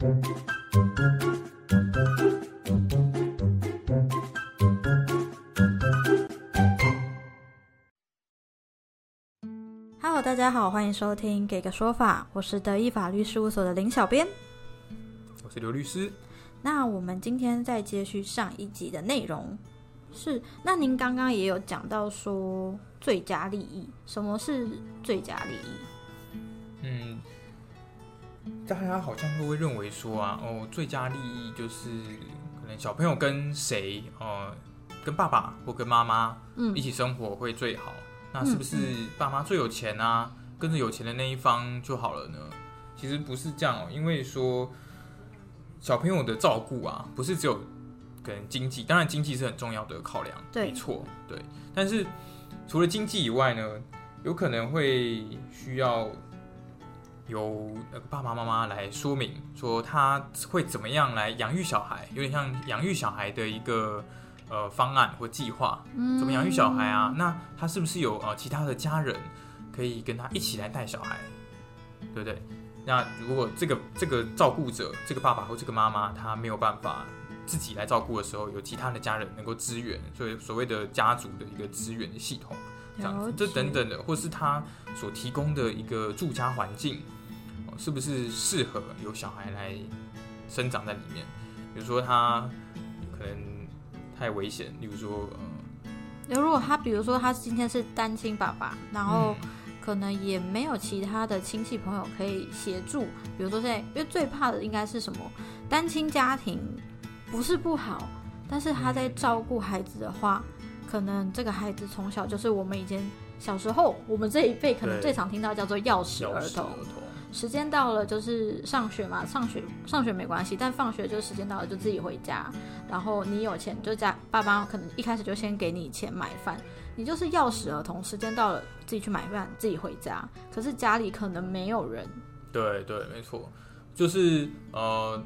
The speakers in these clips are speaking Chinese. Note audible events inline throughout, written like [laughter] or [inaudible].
Hello，大家好，欢迎收听《给个说法》，我是德意法律事务所的林小编。我是刘律师。那我们今天再接续上一集的内容，是那您刚刚也有讲到说最佳利益，什么是最佳利益？嗯，大家好像都会认为说啊，哦，最佳利益就是可能小朋友跟谁，呃，跟爸爸或跟妈妈嗯一起生活会最好。那是不是爸妈最有钱啊？跟着有钱的那一方就好了呢？其实不是这样哦，因为说小朋友的照顾啊，不是只有可能经济，当然经济是很重要的考量，对没错，对。但是除了经济以外呢，有可能会需要由那个爸爸妈妈来说明，说他会怎么样来养育小孩，有点像养育小孩的一个呃方案或计划。怎么养育小孩啊？那他是不是有呃其他的家人可以跟他一起来带小孩，对不对？那如果这个这个照顾者，这个爸爸或这个妈妈，他没有办法自己来照顾的时候，有其他的家人能够支援，所以所谓的家族的一个支援的系统，这样子，这等等的，或是他所提供的一个住家环境，哦是不是适合有小孩来生长在里面？比如说他可能太危险，例如说呃，如果他比如说他今天是单亲爸爸，然后嗯可能也没有其他的亲戚朋友可以协助，比如说现在，因为最怕的应该是什么？单亲家庭不是不好，但是他在照顾孩子的话，可能这个孩子从小就是我们以前小时候，我们这一辈可能最常听到叫做钥匙儿童。时间到了就是上学嘛，上学上学没关系，但放学就时间到了就自己回家。然后你有钱就家爸妈可能一开始就先给你钱买饭，你就是钥匙儿童，时间到了自己去买饭，自己回家。可是家里可能没有人，对对，没错，就是呃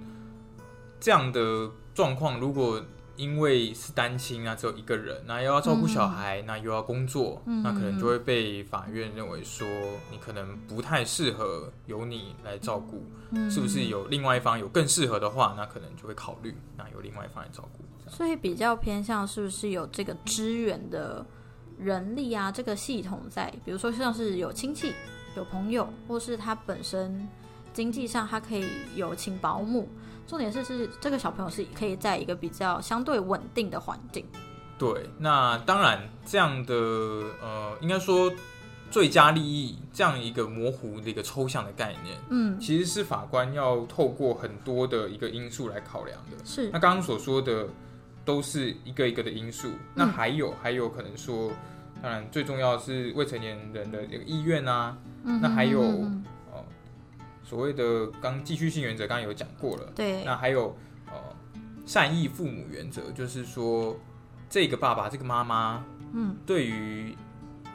这样的状况，如果因为是单亲啊，只有一个人，那又要照顾小孩，那又要工作，嗯那可能就会被法院认为说你可能不太适合由你来照顾，嗯是不是有另外一方有更适合的话，那可能就会考虑那由另外一方来照顾。所以比较偏向是不是有这个支援的人力啊，这个系统在，比如说像是有亲戚、有朋友，或是他本身经济上他可以有请保姆。重点是是这个小朋友是可以在一个比较相对稳定的环境。对，那当然这样的呃，应该说最佳利益这样一个模糊的一个抽象的概念。嗯，其实是法官要透过很多的一个因素来考量的。是那刚刚所说的都是一个一个的因素，那还有还有可能说，当然最重要的是未成年人的这个意愿啊，嗯那还有所谓的刚继续性原则，刚刚有讲过了。对，那还有呃善意父母原则，就是说这个爸爸这个妈妈嗯对于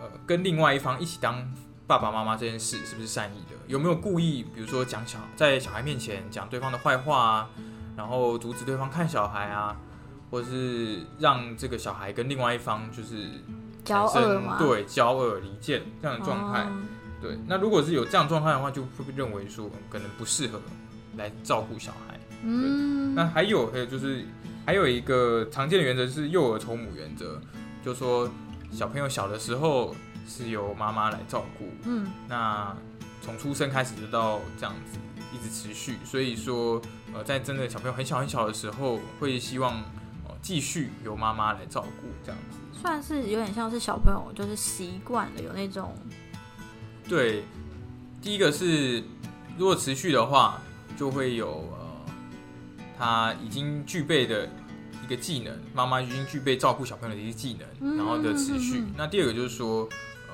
呃跟另外一方一起当爸爸妈妈这件事是不是善意的？有没有故意，比如说讲小在小孩面前讲对方的坏话啊，然后阻止对方看小孩啊，或者是让这个小孩跟另外一方就是骄产生傲嘛，对交恶离间这样的状态。哦对，那如果是有这样状态的话，就会被认为说嗯可能不适合来照顾小孩。嗯，那还有还有就是还有一个常见的原则是幼儿从母原则，就说小朋友小的时候是由妈妈来照顾，嗯那从出生开始就到这样子一直持续，所以说呃在真的小朋友很小很小的时候，会希望呃继续由妈妈来照顾这样子。算是有点像是小朋友就是习惯了有那种对，第一个是如果持续的话，就会有呃，他已经具备的一个技能，妈妈已经具备照顾小朋友的一些技能，然后的持续。那第二个就是说，呃，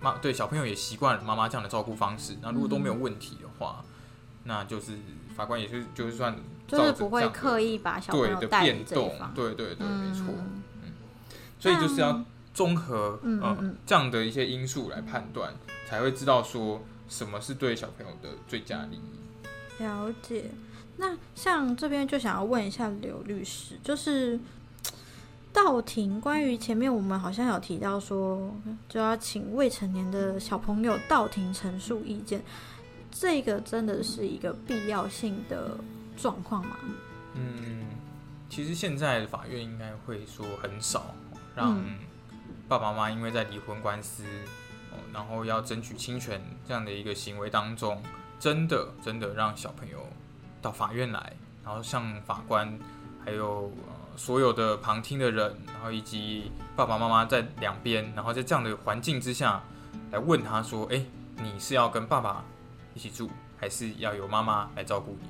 妈对小朋友也习惯了妈妈这样的照顾方式。那如果都没有嗯问题的话，那就是法官也是就是算就是不会刻意意把小朋友带变动对对对，没错。嗯所以就是要综合呃嗯嗯嗯这样的一些因素来判断，才会知道说什么是对小朋友的最佳利益。了解。那像这边就想要问一下刘律师，就是到庭关于前面我们好像有提到说，就要请未成年的小朋友到庭陈述意见，这个真的是一个必要性的状况吗？嗯，其实现在的法院应该会说很少让嗯爸爸妈妈因为在离婚官司哦，然后要争取侵权这样的一个行为当中，真的真的让小朋友到法院来，然后向法官还有呃所有的旁听的人，然后以及爸爸妈妈在两边，然后在这样的环境之下来问他说：“哎、你是要跟爸爸一起住，还是要由妈妈来照顾你？”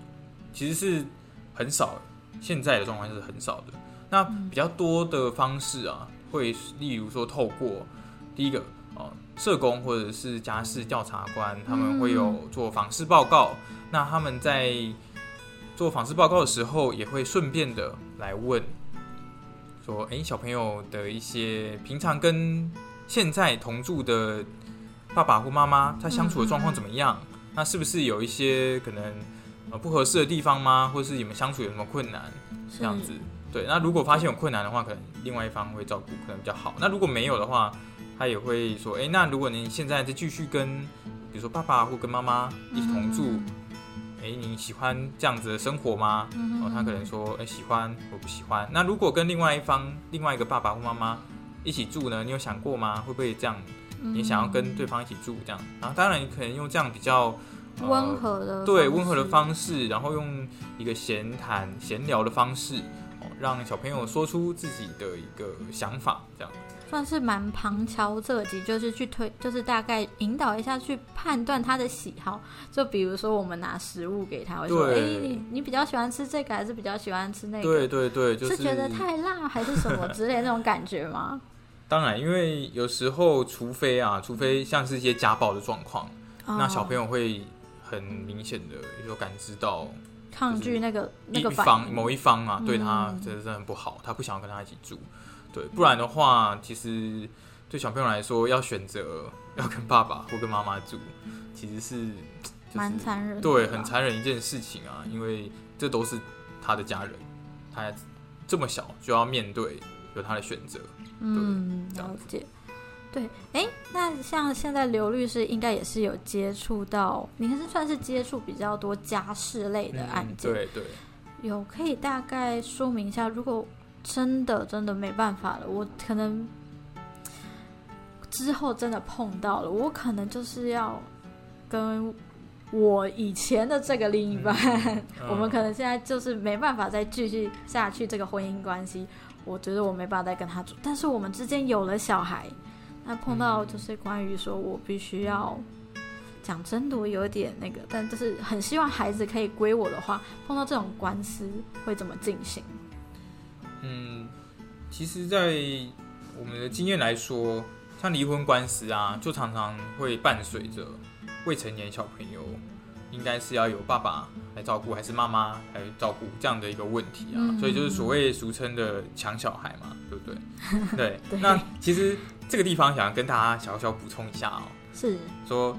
其实是很少，现在的状况是很少的。那比较多的方式啊，会例如说透过第一个哦，社工或者是家事调查官，他们会有做访视报告。那他们在做访视报告的时候，也会顺便的来问说，诶，小朋友的一些平常跟现在同住的爸爸或妈妈，他相处的状况怎么样？那是不是有一些可能呃不合适的地方吗？或者是你们相处有什么困难？这样子。对，那如果发现有困难的话，可能另外一方会照顾，可能比较好。那如果没有的话，他也会说，诶，那如果你现在再继续跟，比如说爸爸或跟妈妈一起同住，诶，你喜欢这样子的生活吗？嗯哦，他可能说，诶，喜欢，我不喜欢。那如果跟另外一方、另外一个爸爸或妈妈一起住呢？你有想过吗？会不会这样？嗯你想要跟对方一起住这样？然后当然，你可能用这样比较。呃温和的对温和的方式，然后用一个闲谈、闲聊的方式，哦，让小朋友说出自己的一个想法，这样。算是蛮旁敲侧击，就是去推，就是大概引导一下，去判断他的喜好。就比如说，我们拿食物给他，我说：“哎、对你你比较喜欢吃这个，还是比较喜欢吃那个？对对对，就是觉得太辣，还是什么之类的那种感觉吗？[laughs] 当然，因为有时候，除非啊，除非像是一些家暴的状况，那小朋友友会很明显的有感知到抗拒那个那个方某一方啊，嗯对他真的真的很不好，他不想要跟他一起住。对，不然的话，其实对小朋友来说，要选择要跟爸爸或跟妈妈住，其实是就是蛮残忍对，很残忍一件事情啊，因为这都是他的家人，他这么小就要面对有他的选择。嗯，了解。对，哎，那像现在刘律师应该也是有接触到，你是算是接触比较多家事类的案嗯，件，对对，有可以大概说明一下，如果真的真的没办法了，我可能之后真的碰到了，我可能就是要跟我以前的这个另一半，嗯 [laughs] 我们可能现在就是没办法再继续下去这个婚姻关系。我觉得我没办法再跟他住，但是我们之间有了小孩，那碰到就是关于说我必须要讲真的，我有点那个，但就是很希望孩子可以归我的话，碰到这种官司会怎么进行？嗯，其实，在我们的经验来说，像离婚官司啊，就常常会伴随着未成年小朋友，应该是要有爸爸来照顾，还是妈妈来照顾这样的一个问题啊。嗯所以就是所谓俗称的抢小孩嘛，对不对？对。对 [laughs] 那其实这个地方想要跟大家小小补充一下哦，是，说，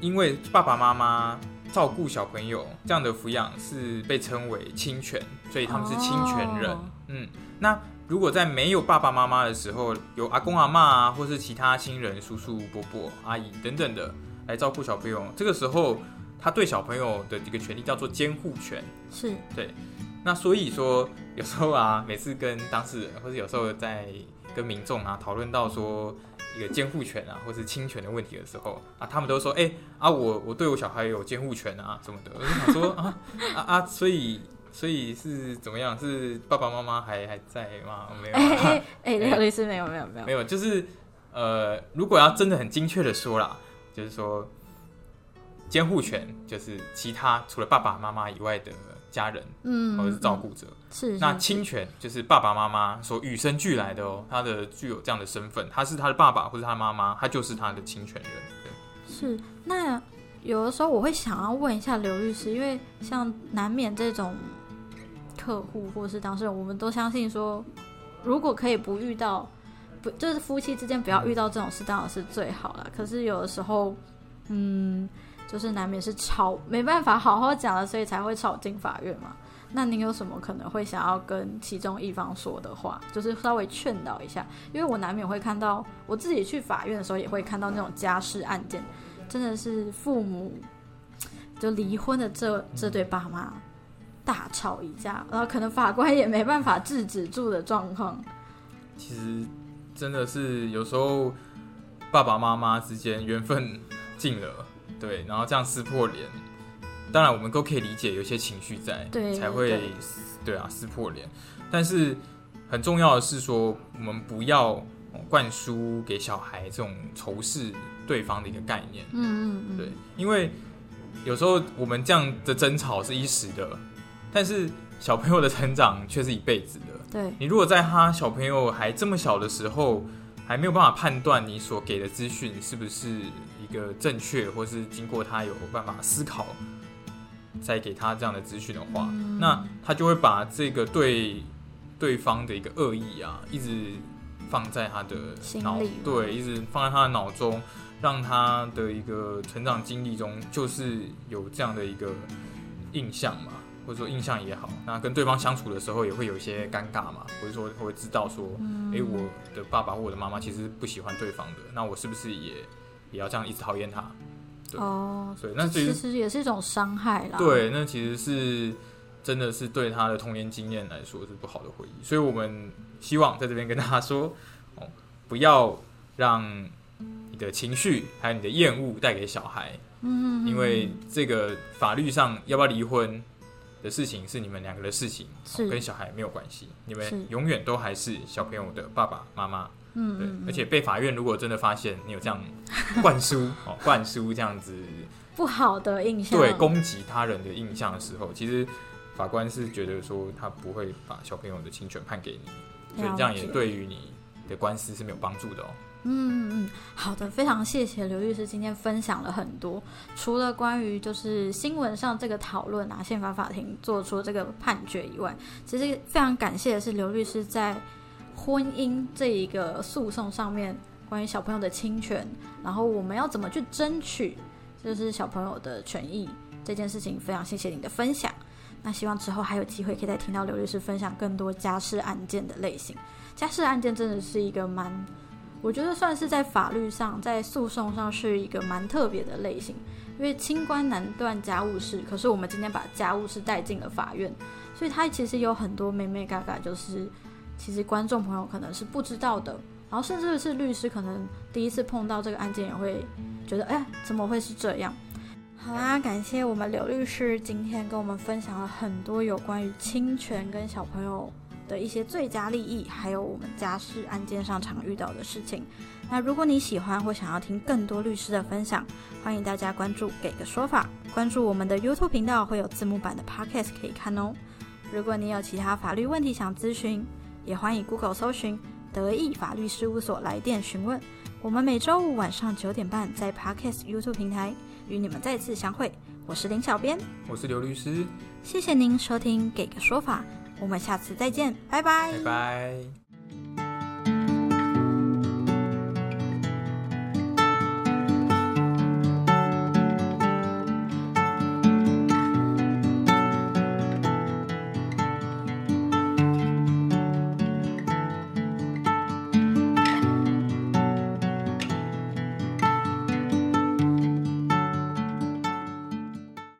因为爸爸妈妈照顾小朋友这样的抚养是被称为侵权，所以他们是侵权人。哦。嗯，那如果在没有爸爸妈妈的时候，有阿公阿妈啊，或是其他亲人、叔叔伯伯、阿姨等等的来照顾小朋友，这个时候他对小朋友的这个权利叫做监护权。是。对，那所以说，有时候啊，每次跟当事人，或者有时候在跟民众啊讨论到说一个监护权啊，或是侵权的问题的时候啊，他们都说，哎、啊，我我对我小孩有监护权啊什么的。我就想说啊啊啊，所以所以是怎么样？是爸爸妈妈还还在吗？没有哎啊、哎哎，[laughs] 刘律师没有没有没有没，有，就是呃，如果要真的很精确的说啦，就是说监护权就是其他除了爸爸妈妈以外的家人嗯，或者是照顾者。是，那是亲权就是爸爸妈妈所与生俱来的哦，他的具有这样的身份，他是他的爸爸或者他妈妈，他就是他的亲权人。对，是，那有的时候我会想要问一下刘律师，因为像难免这种客户或是当事人，我们都相信说，如果可以不遇到，不就是夫妻之间不要遇到这种事，当然是最好了。可是有的时候，嗯，就是难免是吵，没办法好好讲了，所以才会吵进法院嘛。那您有什么可能会想要跟其中一方说的话，就是稍微劝导一下？因为我难免会看到，我自己去法院的时候也会看到那种家事案件，真的是父母就离婚的这这对爸妈，大吵一架，然后可能法官也没办法制止住的状况。其实真的是有时候爸爸妈妈之间缘分尽了，对，然后这样撕破脸，当然我们都可以理解有些情绪在，对才会对啊撕破脸。但是很重要的是说，我们不要灌输给小孩这种仇视对方的一个概念。嗯嗯嗯，对，因为有时候我们这样的争吵是一时的，但是小朋友的成长却是一辈子的。对，你如果在他小朋友还这么小的时候，还没有办法判断你所给的资讯是不是一个正确，或是经过他有办法思考，再给他这样的资讯的话，嗯。那他就会把这个对对方的一个恶意啊，一直放在他的脑对，一直放在他的脑中，让他的一个成长经历中就是有这样的一个印象嘛，或者说印象也好，那跟对方相处的时候也会有一些尴尬嘛，或者说会知道说，嗯。诶，我的爸爸或我的妈妈其实不喜欢对方的，那我是不是也也要这样一直讨厌他？对哦，对，那其实也是一种伤害啦。，对，那其实是真的是对他的童年经验来说是不好的回忆，所以我们希望在这边跟大家说，哦，[laughs] 不要让你的情绪还有你的厌恶带给小孩，嗯，因为这个法律上要不要离婚的事情是你们两个的事情，跟小孩没有关系，你们永远都还是小朋友的爸爸妈妈。对嗯嗯，，而且被法院如果真的发现你有这样灌输哦，灌输这样子 [laughs] 不好的印象，对攻击他人的印象的时候，其实法官是觉得说他不会把小朋友的侵权判给你，所以这样也对于你的官司是没有帮助的哦。嗯嗯，好的，非常谢谢刘律师今天分享了很多，除了关于就是新闻上这个讨论啊，宪法法庭做出这个判决以外，其实非常感谢的是刘律师在婚姻这一个诉讼上面，关于小朋友的侵权，然后我们要怎么去争取就是小朋友的权益这件事情，非常谢谢你的分享。那希望之后还有机会可以再听到刘律师分享更多家事案件的类型。家事案件真的是一个蛮我觉得算是在法律上，在诉讼上是一个蛮特别的类型，因为清官难断家务事，可是我们今天把家务事带进了法院，所以它其实有很多美美嘎嘎，就是其实观众朋友可能是不知道的，然后甚至是律师可能第一次碰到这个案件也会觉得，哎，怎么会是这样？好啦，感谢我们刘律师今天跟我们分享了很多有关于侵权跟小朋友的一些最佳利益，还有我们家事案件上常遇到的事情。那如果你喜欢或想要听更多律师的分享，欢迎大家关注“给个说法”，关注我们的 YouTube 频道，会有字幕版的 Podcast 可以看哦。如果你有其他法律问题想咨询，也欢迎 Google 搜寻“德意法律事务所”来电询问。我们每周五晚上九点半在 Podcast YouTube 平台与你们再次相会。我是林小编，我是刘律师，谢谢您收听《给个说法》，我们下次再见，拜拜拜拜。